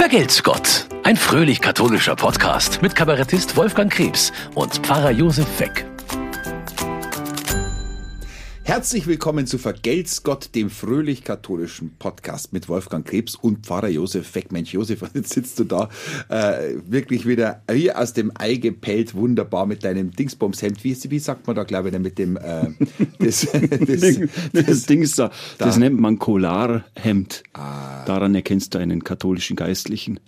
Vergelt's Gott. Ein fröhlich-katholischer Podcast mit Kabarettist Wolfgang Krebs und Pfarrer Josef Weck. Herzlich willkommen zu Vergelt's Gott, dem fröhlich-katholischen Podcast mit Wolfgang Krebs und Pfarrer Josef Weck. Mensch, Josef, jetzt sitzt du da äh, wirklich wieder wie aus dem Ei gepellt, wunderbar mit deinem Dingsbumshemd. Wie, wie sagt man da, glaube ich, mit dem äh, das, das, das, das Dings da, das nennt man Kolarhemd. Ah. Daran erkennst du einen katholischen Geistlichen.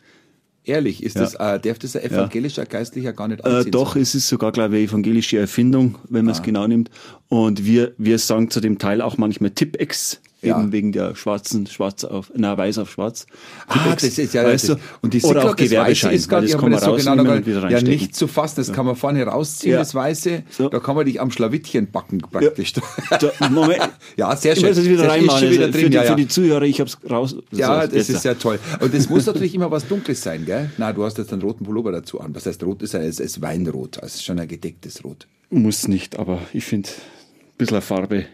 Ehrlich, ist ja. das, äh, darf das ein evangelischer. Geistlicher gar nicht äh, anziehen? Äh, doch, es ist sogar, glaube ich, eine evangelische Erfindung, wenn man es ah. genau nimmt. Und wir, wir sagen zu dem Teil auch manchmal Tipex ja. eben wegen der schwarzen, schwarz auf, na, weiß auf schwarz. Ah, das ist ja, weißt du? Und die Oder auch Gewerbeschein, ist gar, das kann man so genau, da, ja, nicht zu fassen, das ja. kann man vorne rausziehen, ja. das Weiße, so. da kann man dich am Schlawittchen backen praktisch. Ja, Moment. ja sehr schön. Ich muss wieder reinmachen, also für, die, für die Zuhörer, ich hab's raus. Das ja, das ist ja toll. Und das muss natürlich immer was Dunkles sein, gell? Na, du hast jetzt einen roten Pullover dazu an. Was heißt rot ist? Es ist Weinrot, also schon ein gedecktes Rot. Muss nicht, aber ich finde, ein bisschen Farbe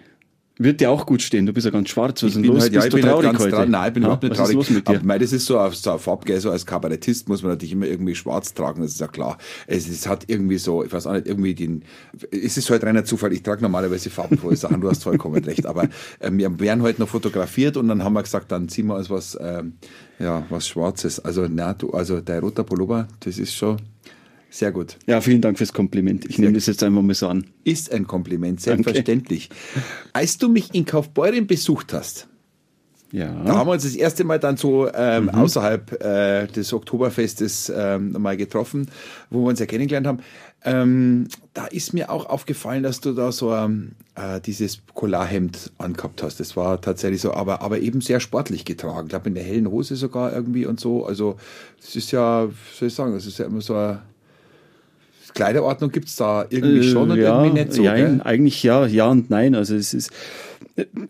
wird dir auch gut stehen. Du bist ja ganz schwarz. Was ist denn los? Halt, ja, bist ich bin halt dran. Nein, ich bin überhaupt nicht traurig. Ist los mit dir? Aber das ist so auf so Farbgell, so als Kabarettist muss man natürlich immer irgendwie schwarz tragen. Das ist ja klar. Es, es hat irgendwie so, ich weiß auch nicht, irgendwie den, es ist halt reiner Zufall. Ich trage normalerweise farbenfrohe Sachen. Du hast vollkommen recht. Aber äh, wir werden heute noch fotografiert und dann haben wir gesagt, dann ziehen wir uns was, ähm, ja, was Schwarzes. Also, na, du, also der roter Pullover, das ist schon, sehr gut. Ja, vielen Dank fürs Kompliment. Ich Sehr nehme das jetzt einfach mal so an. Ist ein Kompliment, selbstverständlich. Danke. Als du mich in Kaufbeuren besucht hast, ja. Da haben wir uns das erste Mal dann so ähm, mhm. außerhalb äh, des Oktoberfestes ähm, mal getroffen, wo wir uns ja kennengelernt haben. Ähm, da ist mir auch aufgefallen, dass du da so äh, dieses Polarhemd angehabt hast. Das war tatsächlich so, aber, aber eben sehr sportlich getragen. Ich glaube, in der hellen Hose sogar irgendwie und so. Also, das ist ja, soll ich sagen, das ist ja immer so ein Kleiderordnung gibt es da irgendwie äh, schon und ja, irgendwie nicht so. Ja, eigentlich ja, ja und nein. Also es ist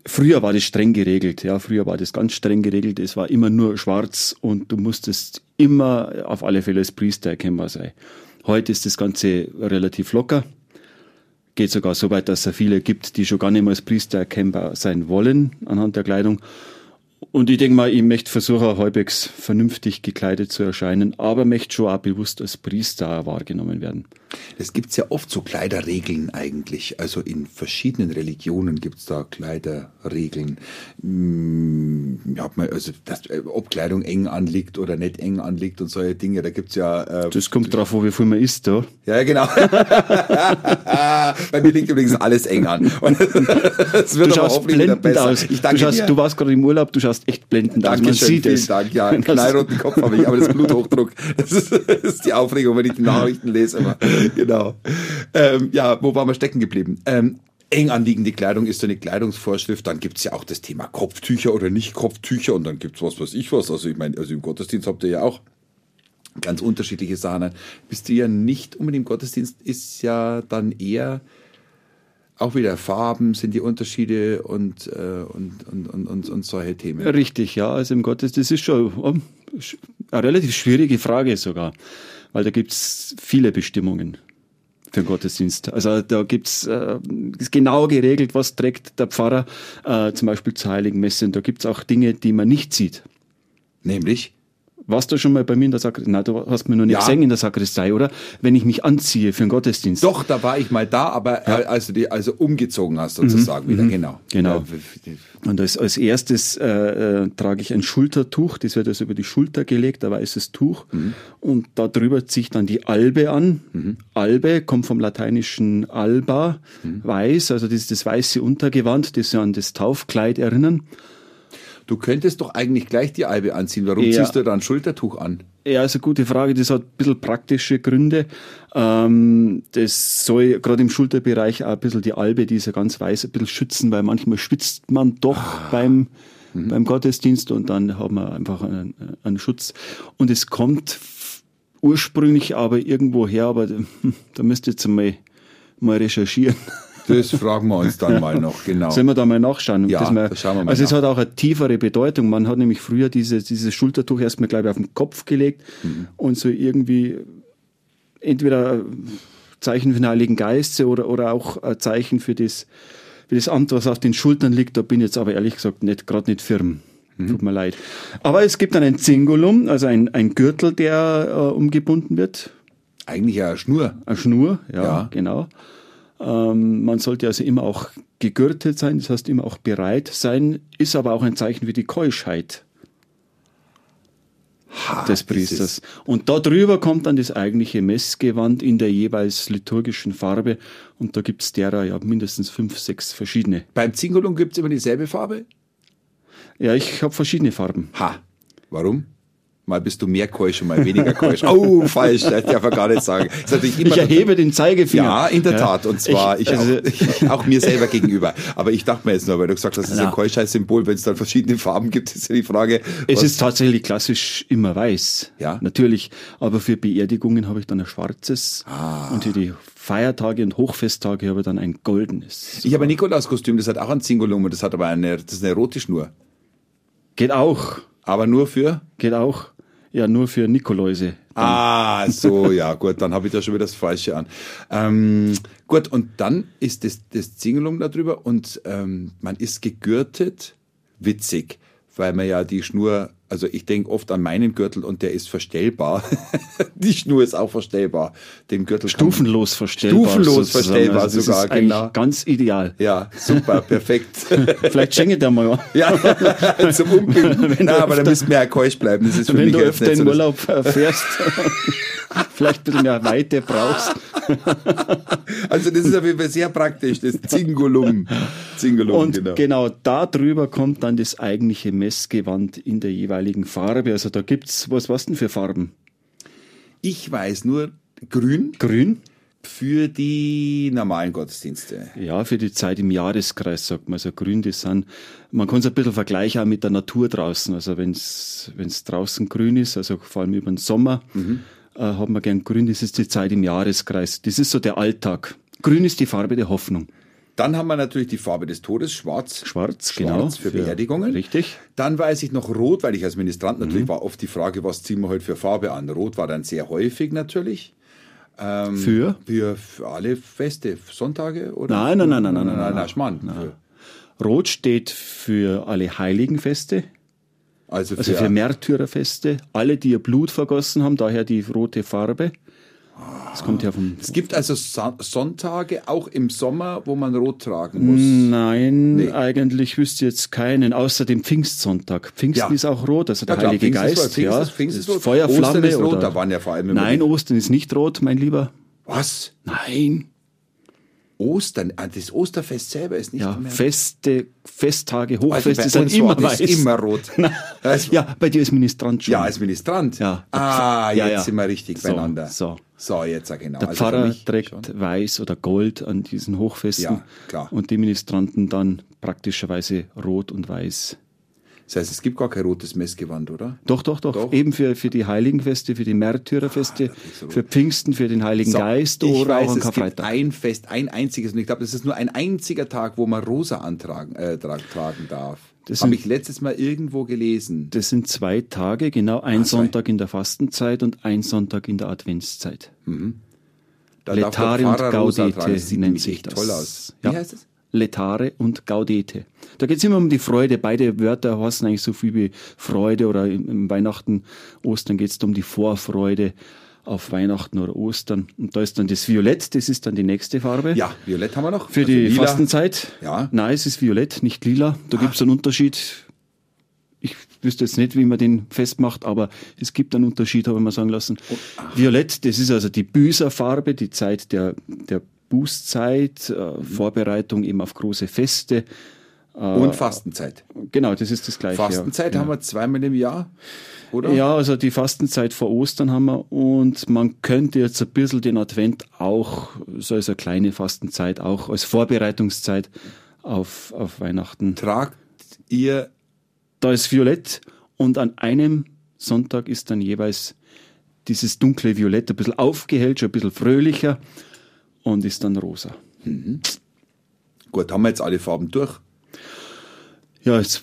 früher war das streng geregelt, ja, früher war das ganz streng geregelt. Es war immer nur schwarz und du musstest immer auf alle Fälle als Priester erkennbar sein. Heute ist das Ganze relativ locker. Geht sogar so weit, dass es viele gibt, die schon gar nicht mehr als Priester erkennbar sein wollen anhand der Kleidung. Und ich denke mal, ich möchte versuchen, halbwegs vernünftig gekleidet zu erscheinen, aber möchte schon auch bewusst als Priester wahrgenommen werden. Es gibt ja oft so Kleiderregeln eigentlich. Also in verschiedenen Religionen gibt es da Kleiderregeln. Hm, ja, also das, ob Kleidung eng anliegt oder nicht eng anliegt und solche Dinge, da gibt es ja. Äh, das kommt drauf, wo wie viel man isst, da. Ja, genau. Bei mir liegt übrigens alles eng an. Und das wird du schaust blendend aus. Ich danke du, schaust, dir. du warst gerade im Urlaub, du schaust echt blendend Dankeschön, aus. Man sieht vielen es. Dank. Ja, einen knallroten Kopf habe ich, aber das Bluthochdruck, das ist, das ist die Aufregung, wenn ich die Nachrichten lese. Immer. genau. Ähm, ja, wo waren wir stecken geblieben? Ähm, eng anliegende Kleidung ist so eine Kleidungsvorschrift. Dann gibt's ja auch das Thema Kopftücher oder nicht Kopftücher und dann gibt's was, was ich was. Also ich meine, also im Gottesdienst habt ihr ja auch ganz unterschiedliche Sachen. Bist du ja nicht unbedingt im Gottesdienst, ist ja dann eher auch wieder Farben sind die Unterschiede und, äh, und, und, und, und, und solche Themen. Richtig, ja. Also im Gottesdienst, ist schon ähm, eine relativ schwierige Frage sogar, weil da gibt's viele Bestimmungen für den Gottesdienst. Also da gibt's äh, ist genau geregelt, was trägt der Pfarrer äh, zum Beispiel zur Heiligen Messe. Und da gibt's auch Dinge, die man nicht sieht. Nämlich? Warst du schon mal bei mir in der Sakristei? Nein, du hast mir noch nicht ja. gesehen in der Sakristei, oder? Wenn ich mich anziehe für den Gottesdienst. Doch, da war ich mal da, aber ja. als du die also umgezogen hast sozusagen mhm. wieder, mhm. genau. Genau. Und als, als erstes äh, äh, trage ich ein Schultertuch, das wird also über die Schulter gelegt, ein weißes Tuch. Mhm. Und da drüber ziehe ich dann die Albe an. Mhm. Albe kommt vom lateinischen alba, mhm. weiß, also das ist das weiße Untergewand, das ja an das Taufkleid erinnern. Du könntest doch eigentlich gleich die Albe anziehen. Warum ja. ziehst du da ein Schultertuch an? Ja, also gute Frage. Das hat ein bisschen praktische Gründe. Ähm, das soll gerade im Schulterbereich auch ein bisschen die Albe, die ist ja ganz weiß, ein bisschen schützen, weil manchmal schwitzt man doch ah. beim, mhm. beim Gottesdienst und dann haben wir einfach einen, einen Schutz. Und es kommt ursprünglich aber irgendwo her, aber da müsst ihr jetzt mal, mal recherchieren. Das fragen wir uns dann mal noch, genau. Sollen wir da mal nachschauen? Ja, wir, schauen wir mal Also nach. es hat auch eine tiefere Bedeutung. Man hat nämlich früher diese, dieses Schultertuch erstmal, glaube ich, auf den Kopf gelegt mhm. und so irgendwie entweder Zeichen für den Heiligen Geist oder, oder auch ein Zeichen für das, für das Amt, was auf den Schultern liegt. Da bin ich jetzt aber ehrlich gesagt nicht, gerade nicht firm. Mhm. Tut mir leid. Aber es gibt dann ein Zingulum, also ein, ein Gürtel, der äh, umgebunden wird. Eigentlich eine Schnur. Eine Schnur, ja, ja. genau. Ähm, man sollte also immer auch gegürtet sein, das heißt immer auch bereit sein, ist aber auch ein Zeichen für die Keuschheit ha, des Priesters. Und da drüber kommt dann das eigentliche Messgewand in der jeweils liturgischen Farbe und da gibt es derer ja mindestens fünf, sechs verschiedene. Beim Zingulum gibt es immer dieselbe Farbe? Ja, ich habe verschiedene Farben. Ha, warum? Mal bist du mehr keusch und mal weniger keusch. Oh, falsch, das darf man gar nicht sagen. ich erhebe den Zeigefinger. Ja, in der Tat. Und zwar ich, ich, also, auch, ich, auch, mir selber gegenüber. Aber ich dachte mir jetzt nur, weil du gesagt hast, das ist ein Keuschheitssymbol, wenn es dann verschiedene Farben gibt, ist ja die Frage. Es ist tatsächlich klassisch immer weiß. Ja. Natürlich. Aber für Beerdigungen habe ich dann ein schwarzes. Ah. Und für die Feiertage und Hochfesttage habe ich dann ein goldenes. Ich habe ein Nikolauskostüm, das hat auch ein Zingulum und das hat aber eine, das ist eine rote Schnur. Geht auch. Aber nur für? Geht auch. Ja, nur für Nikoläuse. Ah, so, ja, gut, dann habe ich da schon wieder das Falsche an. Ähm, gut, und dann ist das, das Zingelung darüber und ähm, man ist gegürtet, witzig, weil man ja die Schnur also ich denke oft an meinen Gürtel und der ist verstellbar. die Schnur ist auch verstellbar. Den Gürtel stufenlos verstellbar. Stufenlos verstellbar also sogar, genau. Ganz ideal. Ja, super, perfekt. Vielleicht schenke der mal. ja, zum Umbinden. Na, aber da müssen wir ja keusch bleiben. Das ist für wenn mich du öfter in Urlaub fährst, vielleicht ein bisschen mehr Weite brauchst. also das ist auf jeden Fall sehr praktisch, das Zingulum. Zingulum und genau. genau da drüber kommt dann das eigentliche Messgewand in der jeweiligen jeweiligen Farbe. Also da gibt's, was was denn für Farben? Ich weiß nur grün. Grün. Für die normalen Gottesdienste. Ja, für die Zeit im Jahreskreis, sagt man. Also grün, das sind, man kann es ein bisschen vergleichen auch mit der Natur draußen. Also wenn es draußen grün ist, also vor allem über den Sommer, mhm. Äh, hat man gern grün, das ist die Zeit im Jahreskreis. Das ist so der Alltag. Grün ist die Farbe der Hoffnung. Dann haben wir natürlich die Farbe des Todes, schwarz. Schwarz, genau. Schwarz für, für Beerdigungen. Richtig. Dann weiß ich noch rot, weil ich als Ministrant natürlich mhm. war oft die Frage, was ziehen wir heute für Farbe an? Rot war dann sehr häufig natürlich. Ähm, für? für? Für alle Feste, Sonntage oder? Nein, nein, nein, nein, nein, nein, nein, nein, Schmarrn. Nein. Rot steht für alle Heiligenfeste. Also für, also für Märtyrerfeste. Alle, die ihr Blut vergossen haben, daher die rote Farbe. Das kommt ja vom. Es gibt also Sonntage auch im Sommer, wo man rot tragen muss. Nein, nee. eigentlich wüsste ich jetzt keinen, außer dem Pfingstsonntag. Pfingsten ja. ist auch rot, also der ja, Heilige Geist. Ist, Pfingst ja, ist, Pfingst ist rot. Feuerflamme Ostern ist rot, oder, da waren ja vor allem Nein, Ostern ist nicht rot, mein Lieber. Was? Nein. Ostern, ah, das Osterfest selber ist nicht ja, mehr. Feste, Festtage, Hochfeste also sind immer weiß. immer rot. Also, ja, bei dir ist Ministrant schon. Ja, als Ministrant. Ja. Ah, jetzt ja, ja. sind wir richtig so, beieinander. So. So, jetzt genau. Der also Pfarrer trägt schon. weiß oder gold an diesen Hochfesten. Ja, klar. Und die Ministranten dann praktischerweise rot und weiß. Das heißt, es gibt gar kein rotes Messgewand, oder? Doch, doch, doch. doch. Eben für, für die Heiligenfeste, für die Märtyrerfeste, ah, für Pfingsten, für den Heiligen so, Geist oder ich weiß, auch. Es gibt ein Fest, ein einziges. Und ich glaube, das ist nur ein einziger Tag, wo man rosa antragen, äh, tragen darf. Das habe ich letztes Mal irgendwo gelesen. Das sind zwei Tage, genau. Ein ah, Sonntag in der Fastenzeit und ein Sonntag in der Adventszeit. Mhm. Da Letare und Gaudete nennt sich das. toll aus. Wie ja. heißt es? Letare und Gaudete. Da geht es immer um die Freude. Beide Wörter heißen eigentlich so viel wie Freude oder im Weihnachten, Ostern geht es um die Vorfreude auf Weihnachten oder Ostern. Und da ist dann das Violett, das ist dann die nächste Farbe. Ja, Violett haben wir noch. Für also die lila. Fastenzeit. Ja. Nein, es ist Violett, nicht lila. Da ah. gibt es einen Unterschied. Ich wüsste jetzt nicht, wie man den festmacht, aber es gibt einen Unterschied, habe ich mal sagen lassen. Oh. Violett, das ist also die Büßerfarbe, die Zeit der, der Bußzeit, äh, mhm. Vorbereitung eben auf große Feste. Äh, Und Fastenzeit. Genau, das ist das gleiche. Fastenzeit ja. haben wir zweimal im Jahr, oder? Ja, also die Fastenzeit vor Ostern haben wir und man könnte jetzt ein bisschen den Advent auch, so als eine kleine Fastenzeit, auch als Vorbereitungszeit auf, auf Weihnachten. Tragt ihr? Da ist Violett und an einem Sonntag ist dann jeweils dieses dunkle Violett ein bisschen aufgehellt, schon ein bisschen fröhlicher und ist dann rosa. Mhm. Gut, haben wir jetzt alle Farben durch? Ja, jetzt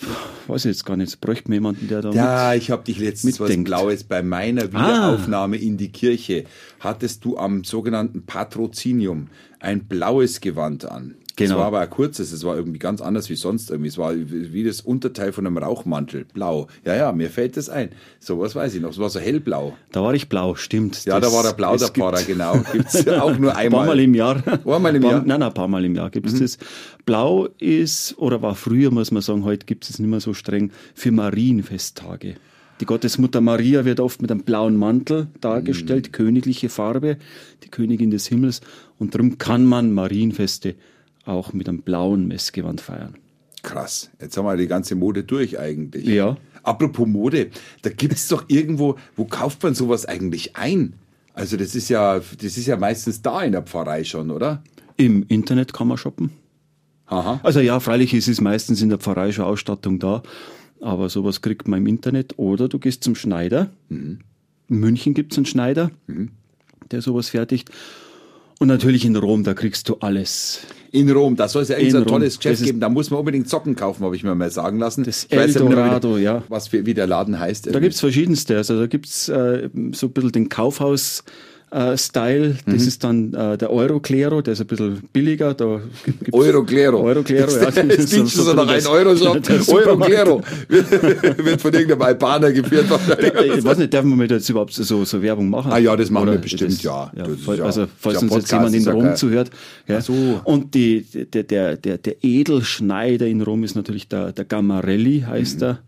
weiß ich jetzt gar nicht. Jetzt bräuchte mir jemanden, der da Ja, mit, ich habe dich letztens mitdenkt. was Blaues bei meiner Wiederaufnahme ah. in die Kirche. Hattest du am sogenannten Patrozinium ein blaues Gewand an. Genau. Es war aber ein kurzes, es war irgendwie ganz anders wie sonst irgendwie. Es war wie das Unterteil von einem Rauchmantel, blau. Ja, ja, mir fällt das ein. So was weiß ich noch. Es war so hellblau. Da war ich blau, stimmt. Ja, das, da war der blau der Pfarrer, genau. Gibt's auch nur einmal. Ein paar Mal im Jahr. Einmal im Jahr? Nein, nein, ein paar Mal im Jahr gibt es mhm. das. Blau ist, oder war früher, muss man sagen, heute gibt es nicht mehr so streng, für Marienfesttage. Die Gottesmutter Maria wird oft mit einem blauen Mantel dargestellt, mhm. königliche Farbe, die Königin des Himmels. Und darum kann man Marienfeste auch mit einem blauen Messgewand feiern. Krass, jetzt haben wir die ganze Mode durch eigentlich. Ja. Apropos Mode, da gibt es doch irgendwo, wo kauft man sowas eigentlich ein? Also das ist ja, das ist ja meistens da in der Pfarrei schon, oder? Im Internet kann man shoppen. Aha. Also ja, freilich ist es meistens in der Pfarrei schon Ausstattung da, aber sowas kriegt man im Internet. Oder du gehst zum Schneider. Mhm. In München gibt es einen Schneider, mhm. der sowas fertigt. Und natürlich in Rom, da kriegst du alles. In Rom, da soll es ja ein tolles Geschäft geben, da muss man unbedingt Socken kaufen, habe ich mir mal sagen lassen. Das Eldorado, ja. Was für, wie der Laden heißt. Da gibt es verschiedenste. Also da gibt's äh, so ein bisschen den Kaufhaus- äh, Style. Das mhm. ist dann äh, der Euroclero, der ist ein bisschen billiger. Da Euroclero. Euroclero, ja. Das ist so, so nach einem Euro so. Euroclero wird von irgendeinem Albaner geführt. ich weiß nicht, dürfen wir jetzt überhaupt so, so Werbung machen? Ah ja, das machen Oder wir bestimmt, das, ja. ja, voll, also falls uns jetzt jemand in Rom zuhört. Ja. So. Und die, der, der, der, der Edelschneider in Rom ist natürlich der, der Gammarelli, heißt mhm. er.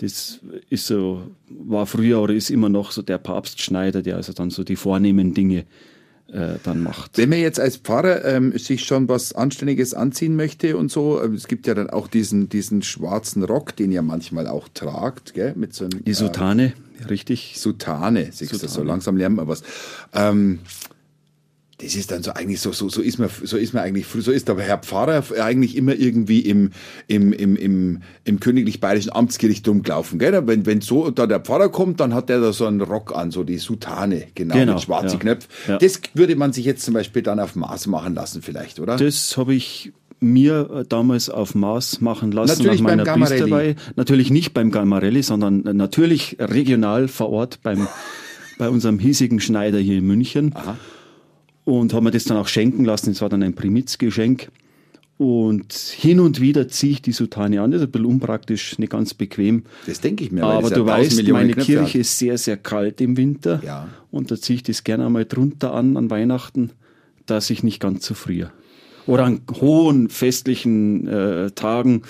Das ist so, war früher oder ist immer noch so der Papstschneider, der also dann so die vornehmen Dinge äh, dann macht. Wenn man jetzt als Pfarrer ähm, sich schon was Anständiges anziehen möchte und so, ähm, es gibt ja dann auch diesen, diesen schwarzen Rock, den ihr manchmal auch tragt, gell? Mit so einem, Die Sutane, äh, richtig. Sutane, siehst Sutane. du, so langsam lernt man was. Ähm, das ist dann so eigentlich so, so, so ist man, so ist man eigentlich, so ist aber Herr Pfarrer eigentlich immer irgendwie im, im, im, im, im königlich bayerischen Amtsgericht rumgelaufen, gell? Wenn, wenn so da der Pfarrer kommt, dann hat der da so einen Rock an, so die Sutane, genau, genau mit schwarzen ja. Knöpfen. Ja. Das würde man sich jetzt zum Beispiel dann auf Maß machen lassen vielleicht, oder? Das habe ich mir äh, damals auf Maß machen lassen natürlich nach meiner beim dabei. Natürlich nicht beim Gammarelli, sondern natürlich regional vor Ort beim, bei unserem hiesigen Schneider hier in München. Aha und haben mir das dann auch schenken lassen. Es war dann ein Primizgeschenk. Und hin und wieder ziehe ich die Sutane an. Das ist ein bisschen unpraktisch, nicht ganz bequem. Das denke ich mir. Aber du weißt, Millionen meine Knöpfe Kirche hat. ist sehr, sehr kalt im Winter. Ja. Und da ziehe ich das gerne einmal drunter an an Weihnachten, dass ich nicht ganz so friere. Oder an hohen festlichen äh, Tagen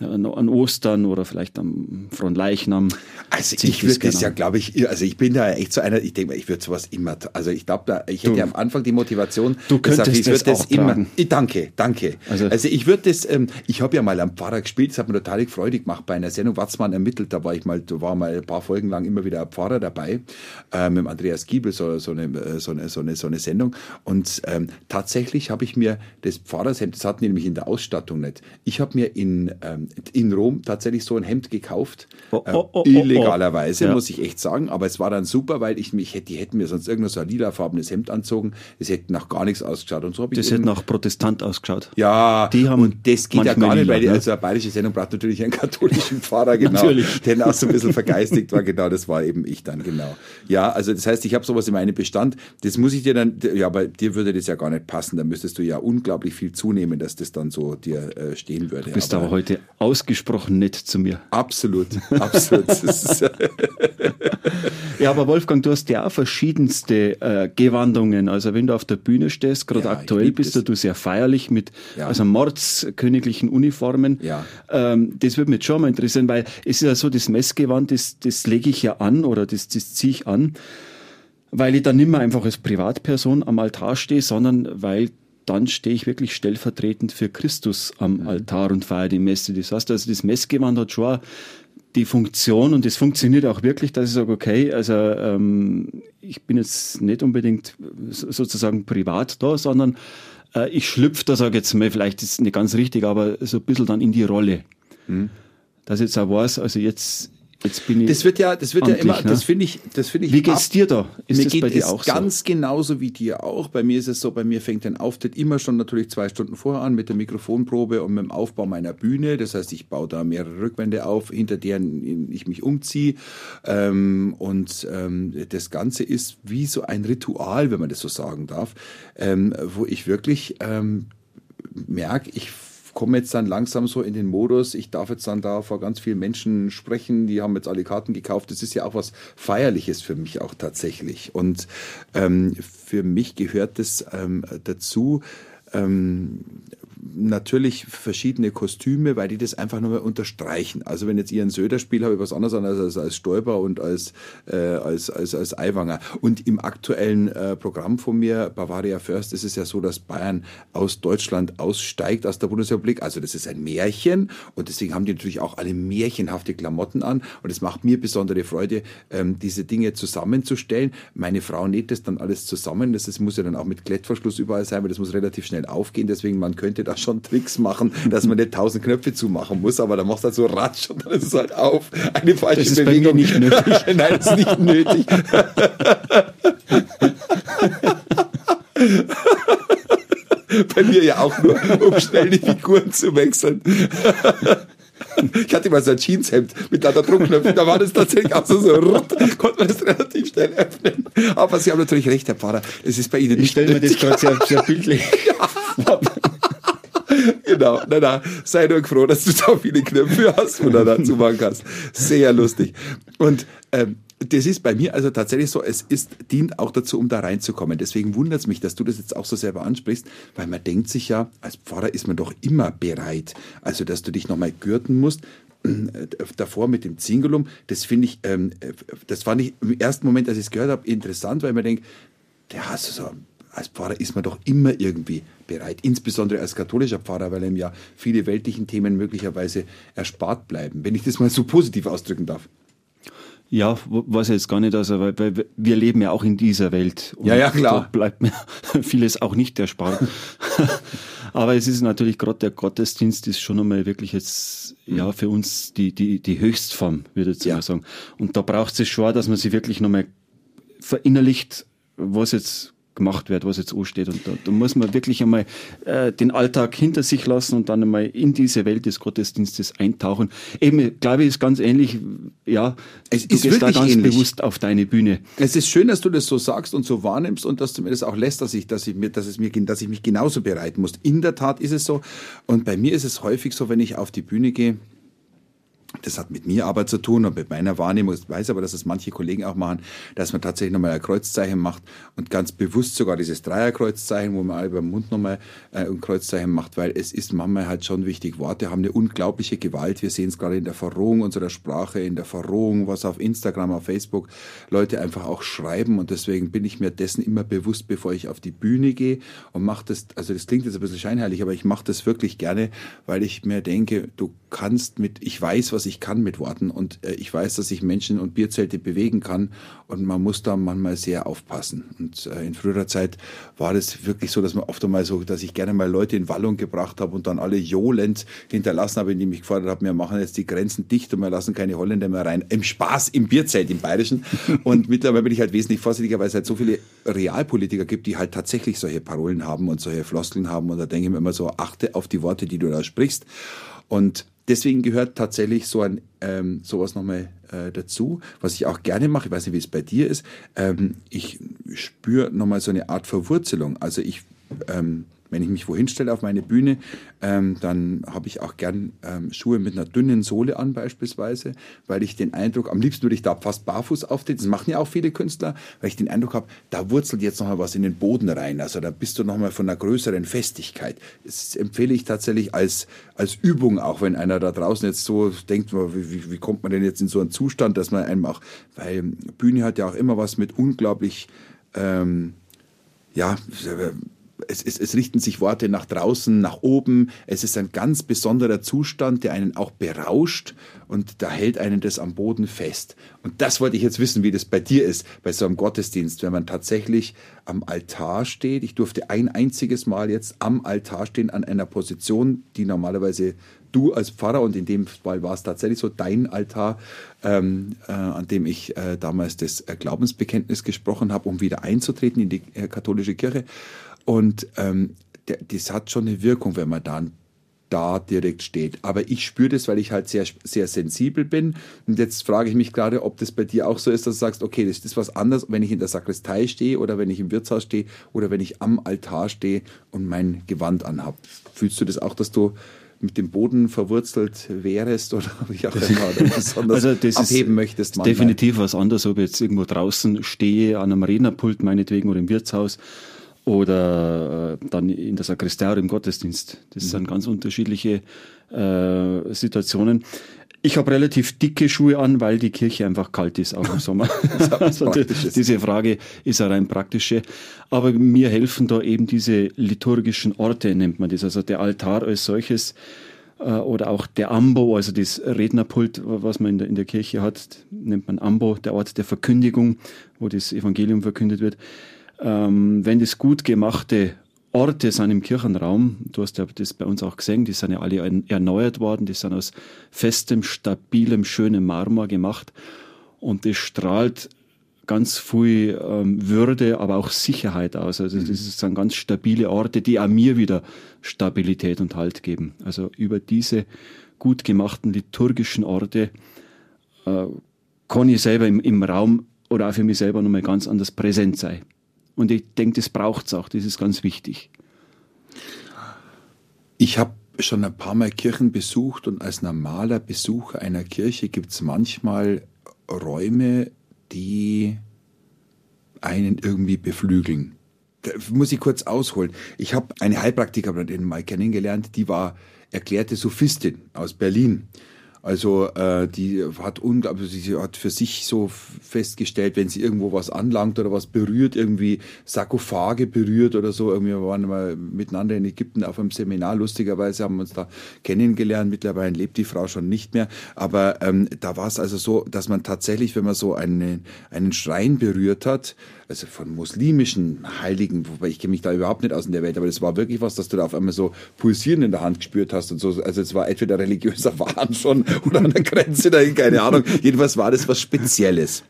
an Ostern oder vielleicht am Fronleichnam. Also ich würde das ja, glaube ich, also ich bin da echt so einer, ich denke mal, ich würde sowas immer, also ich glaube, da, ich hätte du, ja am Anfang die Motivation, du könntest gesagt, ich würde das, das immer, ich, danke, danke. Also, also ich würde das, ähm, ich habe ja mal am Pfarrer gespielt, das hat mir total freudig gemacht bei einer Sendung Watzmann ermittelt, da war ich mal, da war mal ein paar Folgen lang immer wieder ein Pfarrer dabei, äh, mit Andreas Giebel, so, so, eine, äh, so, eine, so, eine, so eine Sendung und ähm, tatsächlich habe ich mir das Pfarrershemd, das hatten die nämlich in der Ausstattung nicht, ich habe mir in ähm, in Rom tatsächlich so ein Hemd gekauft. Oh, oh, oh, oh, oh. illegalerweise, ja. muss ich echt sagen. Aber es war dann super, weil ich mich die hätten mir sonst irgendein so ein lilafarbenes Hemd anzogen. Es hätte nach gar nichts ausgeschaut. Und so habe ich Das hätte nach Protestant ausgeschaut. Ja, die haben und das geht ja gar nicht, weil die, ne? also eine bayerische Sendung braucht natürlich einen katholischen Pfarrer, genau. natürlich. Der auch so ein bisschen vergeistigt war. Genau, das war eben ich dann, genau. Ja, also das heißt, ich habe sowas in meinem Bestand. Das muss ich dir dann, ja, bei dir würde das ja gar nicht passen. Da müsstest du ja unglaublich viel zunehmen, dass das dann so dir äh, stehen würde. Du bist aber, aber heute ausgesprochen nett zu mir. Absolut, absolut. ja, aber Wolfgang, du hast ja auch verschiedenste äh, Gewandungen. Also wenn du auf der Bühne stehst, gerade ja, aktuell bist das. du sehr feierlich mit ja. also mordsköniglichen Uniformen. Ja. Ähm, das würde mich schon mal interessieren, weil es ist ja so, das Messgewand, das, das lege ich ja an oder das, das ziehe ich an, weil ich dann nicht mehr einfach als Privatperson am Altar stehe, sondern weil dann stehe ich wirklich stellvertretend für Christus am. Altar und feiere die Messe. Das heißt also, das Messgewand hat schon die Funktion und es funktioniert auch wirklich, dass ich sage, okay, also ähm, ich bin jetzt nicht unbedingt sozusagen privat da, sondern äh, ich schlüpfe da, sage ich jetzt mal, vielleicht ist es nicht ganz richtig, aber so ein bisschen dann in die Rolle. Mhm. Dass ich jetzt auch weiß, also jetzt Jetzt bin ich das wird ja, das wird amtlich, ja immer, ne? das finde ich, das finde ich. Wie geht's ab, dir da? Ist mir das geht bei dir es auch ganz so? genauso wie dir auch. Bei mir ist es so, bei mir fängt ein Auftritt immer schon natürlich zwei Stunden vorher an mit der Mikrofonprobe und mit dem Aufbau meiner Bühne. Das heißt, ich baue da mehrere Rückwände auf, hinter deren ich mich umziehe. Ähm, und ähm, das Ganze ist wie so ein Ritual, wenn man das so sagen darf, ähm, wo ich wirklich ähm, merke, ich komme jetzt dann langsam so in den Modus, ich darf jetzt dann da vor ganz vielen Menschen sprechen, die haben jetzt alle Karten gekauft. Das ist ja auch was Feierliches für mich auch tatsächlich. Und ähm, für mich gehört das ähm, dazu, ähm, natürlich verschiedene Kostüme, weil die das einfach nur unterstreichen. Also wenn jetzt ihr ein Söder spielt, habe ich was anderes an als, als Stoiber und als, äh, als, als, als Aiwanger. Und im aktuellen äh, Programm von mir, Bavaria First, ist es ja so, dass Bayern aus Deutschland aussteigt, aus der Bundesrepublik. Also das ist ein Märchen und deswegen haben die natürlich auch alle märchenhafte Klamotten an und es macht mir besondere Freude, ähm, diese Dinge zusammenzustellen. Meine Frau näht das dann alles zusammen. Das, das muss ja dann auch mit Klettverschluss überall sein, weil das muss relativ schnell aufgehen. Deswegen, man könnte da schon Tricks machen, dass man nicht tausend Knöpfe zumachen muss, aber dann machst du halt so ratsch und dann ist es halt auf. Eine falsche das ist Bewegung. Bei mir nicht nötig. Nein, das ist nicht nötig. bei mir ja auch nur, um schnell die Figuren zu wechseln. Ich hatte mal so ein Jeanshemd mit lauter Druckknöpfen, da war das tatsächlich auch so, so konnte man das relativ schnell öffnen. Aber Sie haben natürlich recht, Herr Pfarrer, es ist bei Ihnen ich nicht Ich stelle mir das gerade sehr, sehr bildlich ja. Genau, na, na, sei nur froh, dass du so viele Knöpfe hast, wo du dazu machen kannst. Sehr lustig. Und ähm, das ist bei mir also tatsächlich so, es ist, dient auch dazu, um da reinzukommen. Deswegen wundert es mich, dass du das jetzt auch so selber ansprichst, weil man denkt sich ja, als Pfarrer ist man doch immer bereit. Also, dass du dich nochmal gürten musst, äh, davor mit dem Zingulum, das finde ich, ähm, äh, das fand ich im ersten Moment, als ich es gehört habe, interessant, weil man denkt, der hast du so als Pfarrer ist man doch immer irgendwie bereit, insbesondere als katholischer Pfarrer, weil ihm ja viele weltlichen Themen möglicherweise erspart bleiben, wenn ich das mal so positiv ausdrücken darf. Ja, was jetzt gar nicht, also weil, weil wir leben ja auch in dieser Welt. Und ja, ja, klar. Da bleibt mir vieles auch nicht erspart. Aber es ist natürlich gerade der Gottesdienst ist schon einmal wirklich jetzt ja für uns die die die Höchstform, würde ich jetzt ja. mal sagen. Und da braucht es schon, dass man sich wirklich nochmal verinnerlicht, was jetzt gemacht wird, was jetzt ansteht. Und da, da muss man wirklich einmal äh, den Alltag hinter sich lassen und dann einmal in diese Welt des Gottesdienstes eintauchen. Eben, glaube ich, ist ganz ähnlich, ja, es du ist gehst da ganz ähnlich. bewusst auf deine Bühne. Es ist schön, dass du das so sagst und so wahrnimmst und dass du mir das auch lässt, dass ich, dass ich mir, dass es mir, dass ich mich genauso bereiten muss. In der Tat ist es so. Und bei mir ist es häufig so, wenn ich auf die Bühne gehe, das hat mit mir aber zu tun und mit meiner Wahrnehmung. Ich weiß aber, dass es manche Kollegen auch machen, dass man tatsächlich nochmal ein Kreuzzeichen macht und ganz bewusst sogar dieses Dreierkreuzzeichen, wo man über den Mund nochmal äh, ein Kreuzzeichen macht, weil es ist manchmal halt schon wichtig. Worte haben eine unglaubliche Gewalt. Wir sehen es gerade in der Verrohung unserer Sprache, in der Verrohung, was auf Instagram, auf Facebook Leute einfach auch schreiben und deswegen bin ich mir dessen immer bewusst, bevor ich auf die Bühne gehe und mache das, also das klingt jetzt ein bisschen scheinheilig, aber ich mache das wirklich gerne, weil ich mir denke, du kannst mit, ich weiß, was ich kann mit Worten und äh, ich weiß, dass ich Menschen und Bierzelte bewegen kann und man muss da manchmal sehr aufpassen. Und äh, in früherer Zeit war das wirklich so, dass man oft einmal so, dass ich gerne mal Leute in Wallung gebracht habe und dann alle johlend hinterlassen habe, indem ich gefordert habe, wir machen jetzt die Grenzen dicht und wir lassen keine Holländer mehr rein. Im Spaß, im Bierzelt, im Bayerischen. Und mittlerweile bin ich halt wesentlich vorsichtiger, weil es halt so viele Realpolitiker gibt, die halt tatsächlich solche Parolen haben und solche Floskeln haben. Und da denke ich mir immer so, achte auf die Worte, die du da sprichst. Und deswegen gehört tatsächlich so ein ähm, sowas nochmal äh, dazu, was ich auch gerne mache. Ich weiß nicht, wie es bei dir ist. Ähm, ich spüre nochmal so eine Art Verwurzelung. Also ich ähm, wenn ich mich wohin stelle auf meine Bühne, ähm, dann habe ich auch gern ähm, Schuhe mit einer dünnen Sohle an beispielsweise, weil ich den Eindruck, am liebsten würde ich da fast barfuß auftreten, das machen ja auch viele Künstler, weil ich den Eindruck habe, da wurzelt jetzt noch mal was in den Boden rein, also da bist du noch mal von einer größeren Festigkeit. Das empfehle ich tatsächlich als, als Übung, auch wenn einer da draußen jetzt so denkt, wie, wie, wie kommt man denn jetzt in so einen Zustand, dass man einem auch, weil Bühne hat ja auch immer was mit unglaublich, ähm, ja, es, es, es richten sich Worte nach draußen, nach oben. Es ist ein ganz besonderer Zustand, der einen auch berauscht und da hält einen das am Boden fest. Und das wollte ich jetzt wissen, wie das bei dir ist, bei so einem Gottesdienst, wenn man tatsächlich am Altar steht. Ich durfte ein einziges Mal jetzt am Altar stehen an einer Position, die normalerweise du als Pfarrer und in dem Fall war es tatsächlich so dein Altar, ähm, äh, an dem ich äh, damals das Glaubensbekenntnis gesprochen habe, um wieder einzutreten in die äh, katholische Kirche. Und ähm, das hat schon eine Wirkung, wenn man da da direkt steht. Aber ich spüre das, weil ich halt sehr, sehr sensibel bin. Und jetzt frage ich mich gerade, ob das bei dir auch so ist, dass du sagst, okay, das ist was anderes, wenn ich in der Sakristei stehe oder wenn ich im Wirtshaus stehe oder wenn ich am Altar stehe und mein Gewand anhab. Fühlst du das auch, dass du mit dem Boden verwurzelt wärst oder wie auch immer oder besonders also das abheben möchtest. Manchmal. Definitiv was anderes, ob ich jetzt irgendwo draußen stehe, an einem Rednerpult meinetwegen oder im Wirtshaus oder äh, dann in der Sakristei oder im Gottesdienst. Das mhm. sind ganz unterschiedliche äh, Situationen. Ich habe relativ dicke Schuhe an, weil die Kirche einfach kalt ist, auch im Sommer. also diese Frage ist eine rein praktische. Aber mir helfen da eben diese liturgischen Orte, nennt man das. Also der Altar als solches äh, oder auch der Ambo, also das Rednerpult, was man in der, in der Kirche hat, nennt man Ambo, der Ort der Verkündigung, wo das Evangelium verkündet wird ähm, wenn das gut gemachte Orte sind im Kirchenraum, du hast ja das bei uns auch gesehen, die sind ja alle erneuert worden, die sind aus festem, stabilem, schönem Marmor gemacht und das strahlt ganz viel ähm, Würde, aber auch Sicherheit aus. Also das sind ganz stabile Orte, die auch mir wieder Stabilität und Halt geben. Also über diese gut gemachten liturgischen Orte äh, kann ich selber im, im Raum oder auch für mich selber nochmal ganz anders präsent sein. Und ich denke, das braucht es auch, das ist ganz wichtig. Ich habe schon ein paar Mal Kirchen besucht und als normaler Besucher einer Kirche gibt es manchmal Räume, die einen irgendwie beflügeln. Da muss ich kurz ausholen. Ich habe eine Heilpraktikerin mal kennengelernt, die war erklärte Sophistin aus Berlin. Also äh, die hat unglaublich, sie hat für sich so festgestellt, wenn sie irgendwo was anlangt oder was berührt, irgendwie Sarkophage berührt oder so. Irgendwie waren mal miteinander in Ägypten auf einem Seminar. Lustigerweise haben wir uns da kennengelernt. Mittlerweile lebt die Frau schon nicht mehr. Aber ähm, da war es also so, dass man tatsächlich, wenn man so einen, einen Schrein berührt hat, also von muslimischen Heiligen, wobei ich kenne mich da überhaupt nicht aus in der Welt, aber das war wirklich was, dass du da auf einmal so pulsieren in der Hand gespürt hast und so. Also es war entweder religiöser Wahn schon oder an der Grenze dahin, keine Ahnung. Jedenfalls war das was Spezielles.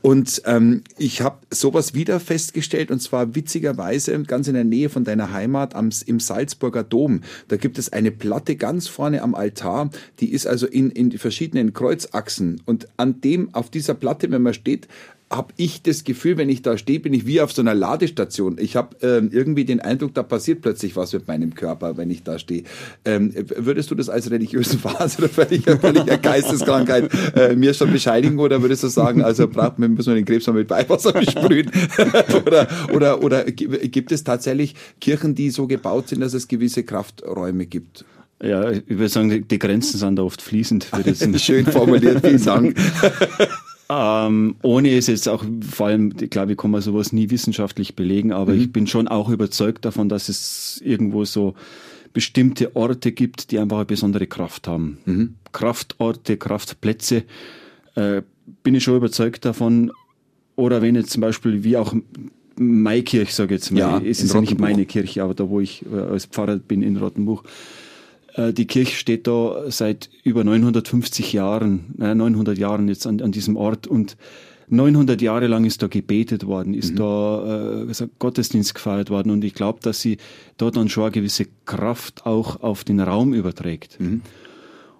Und ähm, ich habe sowas wieder festgestellt und zwar witzigerweise ganz in der Nähe von deiner Heimat am, im Salzburger Dom. Da gibt es eine Platte ganz vorne am Altar, die ist also in, in verschiedenen Kreuzachsen und an dem, auf dieser Platte, wenn man steht, habe ich das Gefühl, wenn ich da stehe, bin ich wie auf so einer Ladestation. Ich habe ähm, irgendwie den Eindruck, da passiert plötzlich was mit meinem Körper, wenn ich da stehe. Ähm, würdest du das als religiösen Phase oder völliger, völliger Geisteskrankheit äh, mir schon bescheinigen oder würdest du sagen, also braucht man, müssen wir den Krebs mal mit Weihwasser besprühen? oder, oder, oder gibt es tatsächlich Kirchen, die so gebaut sind, dass es gewisse Krafträume gibt? Ja, ich würde sagen, die Grenzen sind da oft fließend. Für das Schön formuliert, vielen Dank. Ähm, ohne es jetzt auch, vor allem, ich glaube, ich kann man sowas nie wissenschaftlich belegen, aber mhm. ich bin schon auch überzeugt davon, dass es irgendwo so bestimmte Orte gibt, die einfach eine besondere Kraft haben. Mhm. Kraftorte, Kraftplätze, äh, bin ich schon überzeugt davon. Oder wenn jetzt zum Beispiel, wie auch Maikirch, sage ich jetzt mal, ja, es ist ja nicht meine Kirche, aber da, wo ich äh, als Pfarrer bin in Rottenbuch, die Kirche steht da seit über 950 Jahren, 900 Jahren jetzt an, an diesem Ort und 900 Jahre lang ist da gebetet worden, ist mhm. da äh, Gottesdienst gefeiert worden und ich glaube, dass sie dort dann schon eine gewisse Kraft auch auf den Raum überträgt. Mhm.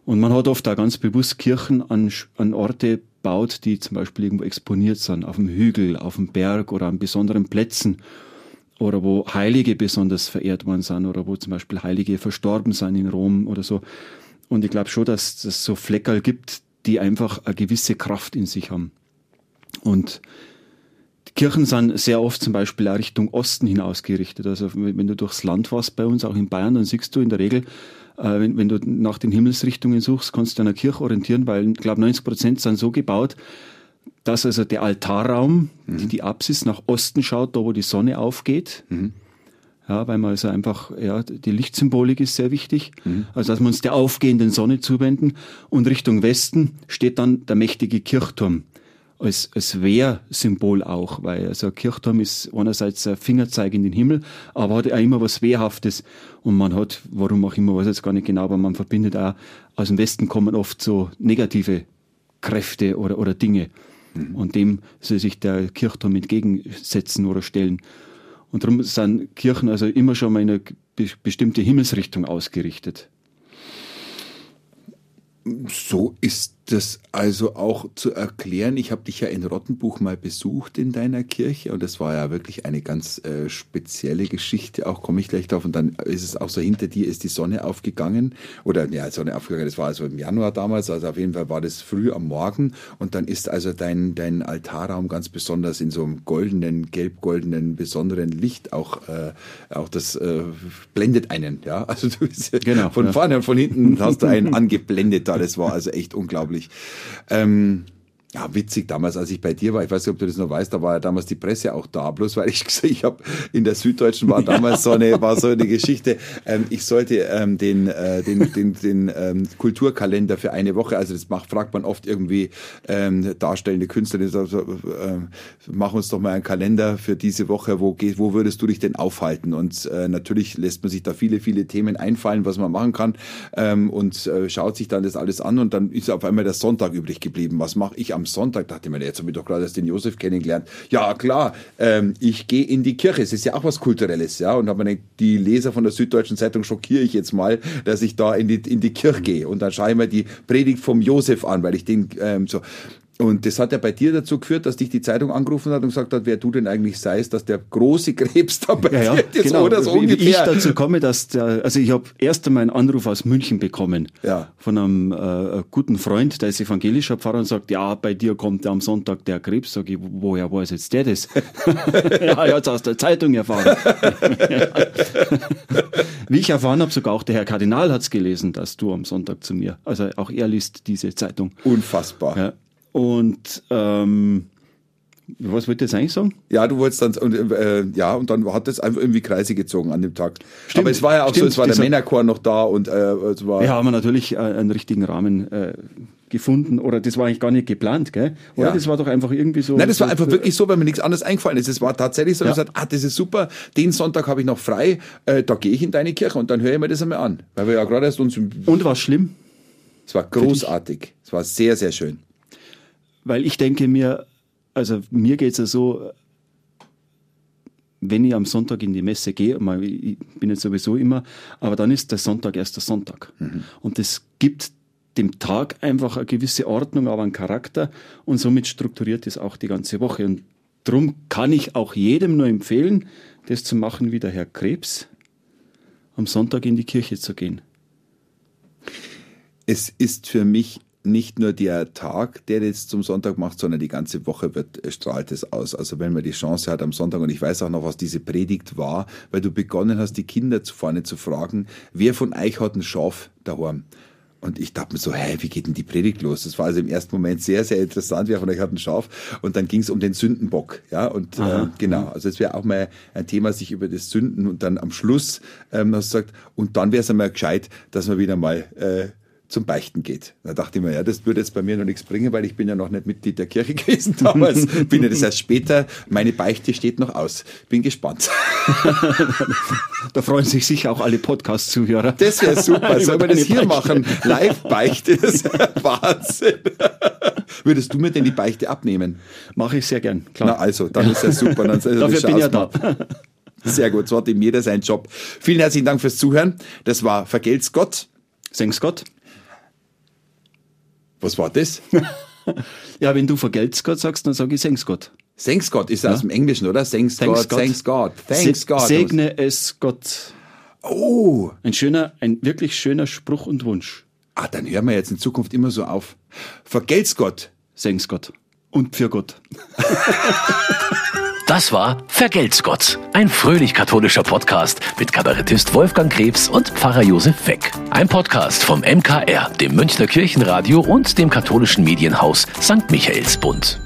Und man hat oft da ganz bewusst Kirchen an, an Orte baut, die zum Beispiel irgendwo exponiert sind, auf dem Hügel, auf dem Berg oder an besonderen Plätzen oder wo Heilige besonders verehrt worden sind oder wo zum Beispiel Heilige verstorben sind in Rom oder so. Und ich glaube schon, dass es so Fleckerl gibt, die einfach eine gewisse Kraft in sich haben. Und die Kirchen sind sehr oft zum Beispiel auch Richtung Osten hin ausgerichtet. Also wenn du durchs Land warst bei uns, auch in Bayern, dann siehst du in der Regel, äh, wenn, wenn, du nach den Himmelsrichtungen suchst, kannst du an der Kirche orientieren, weil ich glaube 90 Prozent sind so gebaut, dass also der Altarraum, mhm. die, die Apsis nach Osten schaut, da wo die Sonne aufgeht. Mhm. Ja, weil man also einfach, ja, die Lichtsymbolik ist sehr wichtig. Mhm. Also, dass wir uns der aufgehenden Sonne zuwenden. Und Richtung Westen steht dann der mächtige Kirchturm. Als, als Wehrsymbol auch, weil also ein Kirchturm ist einerseits ein Fingerzeig in den Himmel, aber hat auch immer was Wehrhaftes. Und man hat, warum auch immer, weiß ich jetzt gar nicht genau, aber man verbindet auch, aus dem Westen kommen oft so negative Kräfte oder, oder Dinge mhm. und dem soll sich der Kirchturm entgegensetzen oder stellen. Und darum sind Kirchen also immer schon mal in eine bestimmte Himmelsrichtung ausgerichtet. So ist das also auch zu erklären. Ich habe dich ja in Rottenbuch mal besucht in deiner Kirche und das war ja wirklich eine ganz äh, spezielle Geschichte. Auch komme ich gleich drauf und dann ist es auch so hinter dir ist die Sonne aufgegangen oder ja Sonne aufgegangen. Das war also im Januar damals. Also auf jeden Fall war das früh am Morgen und dann ist also dein dein Altarraum ganz besonders in so einem goldenen, gelb-goldenen besonderen Licht auch äh, auch das äh, blendet einen. Ja, also du bist genau, von ja. vorne und von hinten hast du einen angeblendet. Da das war also echt unglaublich unglaublich. Ähm, ja, witzig damals, als ich bei dir war. Ich weiß nicht, ob du das noch weißt, da war ja damals die Presse auch da. Bloß weil ich gesagt, ich habe in der Süddeutschen war damals so eine war so eine Geschichte. Ähm, ich sollte ähm, den äh, den den, den ähm, Kulturkalender für eine Woche. Also das macht fragt man oft irgendwie ähm, darstellende Künstler. Die sagen, so, äh, mach uns doch mal einen Kalender für diese Woche. Wo geht, wo würdest du dich denn aufhalten? Und äh, natürlich lässt man sich da viele viele Themen einfallen, was man machen kann ähm, und äh, schaut sich dann das alles an und dann ist auf einmal der Sonntag übrig geblieben. Was mache ich am am Sonntag, dachte ich mir, jetzt habe ich doch gerade erst den Josef kennengelernt. Ja, klar, ähm, ich gehe in die Kirche. Es ist ja auch was Kulturelles, ja. Und habe mir die Leser von der Süddeutschen Zeitung schockiere ich jetzt mal, dass ich da in die, in die Kirche gehe. Und dann schaue ich mir die Predigt vom Josef an, weil ich den ähm, so. Und das hat ja bei dir dazu geführt, dass dich die Zeitung angerufen hat und gesagt hat, wer du denn eigentlich seist, dass der große Krebs dabei ja, ja, ist genau. oder so Wie ungefähr. ich dazu komme, dass der, also ich habe erst einmal einen Anruf aus München bekommen ja. von einem äh, guten Freund, der ist evangelischer Pfarrer und sagt, ja, bei dir kommt am Sonntag der Krebs. Sag ich, woher weiß jetzt der das? ja, er hat aus der Zeitung erfahren. Wie ich erfahren habe, sogar auch der Herr Kardinal hat es gelesen, dass du am Sonntag zu mir, also auch er liest diese Zeitung. Unfassbar. Ja. Und ähm, was wollte ich jetzt eigentlich sagen? Ja, du wolltest dann, und, äh, ja, und dann hat es einfach irgendwie Kreise gezogen an dem Tag. Stimmt, Aber es war ja auch stimmt, so, es war der Männerchor noch da und äh, es war. Ja, haben wir natürlich äh, einen richtigen Rahmen äh, gefunden oder das war eigentlich gar nicht geplant, gell? Oder ja. das war doch einfach irgendwie so. Nein, das war einfach wirklich so, weil mir nichts anderes eingefallen ist. Es war tatsächlich so, ja. gesagt, ah, das ist super, den Sonntag habe ich noch frei, äh, da gehe ich in deine Kirche und dann höre ich mir das einmal an. Weil wir ja gerade erst uns. Und war schlimm? Es war großartig. Es war sehr, sehr schön. Weil ich denke mir, also mir geht es ja so, wenn ich am Sonntag in die Messe gehe, ich bin jetzt sowieso immer, aber dann ist der Sonntag erst der Sonntag. Mhm. Und das gibt dem Tag einfach eine gewisse Ordnung, aber einen Charakter und somit strukturiert es auch die ganze Woche. Und darum kann ich auch jedem nur empfehlen, das zu machen wie der Herr Krebs, am Sonntag in die Kirche zu gehen. Es ist für mich nicht nur der Tag, der jetzt zum Sonntag macht, sondern die ganze Woche wird, äh, strahlt es aus. Also wenn man die Chance hat am Sonntag, und ich weiß auch noch, was diese Predigt war, weil du begonnen hast, die Kinder zu vorne zu fragen, wer von euch hat ein Schaf daheim? Und ich dachte mir so, hä, wie geht denn die Predigt los? Das war also im ersten Moment sehr, sehr interessant. Wer von euch hat ein Schaf? Und dann ging es um den Sündenbock. Ja, und äh, genau. Also es wäre auch mal ein Thema, sich über das Sünden und dann am Schluss ähm, hast du gesagt, und dann wäre es einmal gescheit, dass man wieder mal äh, zum Beichten geht. Da dachte ich mir, ja, das würde jetzt bei mir noch nichts bringen, weil ich bin ja noch nicht Mitglied der Kirche gewesen damals. bin ja das erst später. Meine Beichte steht noch aus. Bin gespannt. da freuen sich sicher auch alle Podcast-Zuhörer. Das wäre super. Sollen wir das hier Beichte. machen? Live-Beichte. Das ist Wahnsinn. Würdest du mir denn die Beichte abnehmen? Mache ich sehr gern, klar. Na also, dann ist ja super. Dann Dafür bin ich ja da. Sehr gut, so hat ihm jeder seinen Job. Vielen herzlichen Dank fürs Zuhören. Das war Vergelt's Gott. Senks Gott. Was war das? ja, wenn du vergeltst Gott sagst, dann sage ich Thanks Gott. Thanks Gott ist ja. aus dem Englischen, oder? Thanks, thanks God, God. Thanks God. Thanks Se God. Segne es Gott. Oh. Ein schöner, ein wirklich schöner Spruch und Wunsch. Ah, dann hören wir jetzt in Zukunft immer so auf. Vergelt's Gott. Thanks Gott. Und für Gott. Das war Vergelt's Gott, ein fröhlich-katholischer Podcast mit Kabarettist Wolfgang Krebs und Pfarrer Josef Weck. Ein Podcast vom MKR, dem Münchner Kirchenradio und dem katholischen Medienhaus St. Michaelsbund.